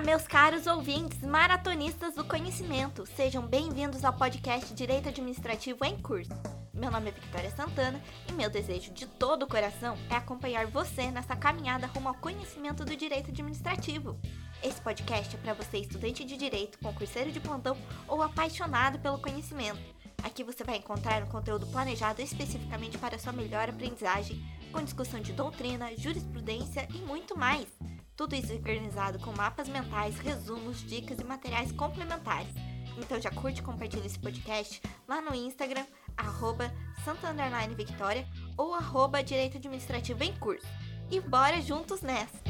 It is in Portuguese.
meus caros ouvintes, maratonistas do conhecimento, sejam bem-vindos ao podcast Direito Administrativo em Curso. Meu nome é Victoria Santana e meu desejo de todo o coração é acompanhar você nessa caminhada rumo ao conhecimento do direito administrativo. Esse podcast é para você, estudante de direito, concurseiro de plantão ou apaixonado pelo conhecimento. Aqui você vai encontrar um conteúdo planejado especificamente para sua melhor aprendizagem, com discussão de doutrina, jurisprudência e muito mais. Tudo isso organizado com mapas mentais, resumos, dicas e materiais complementares. Então já curte e compartilha esse podcast lá no Instagram, arroba Victoria ou arroba Direito Administrativo em Curso. E bora juntos nessa!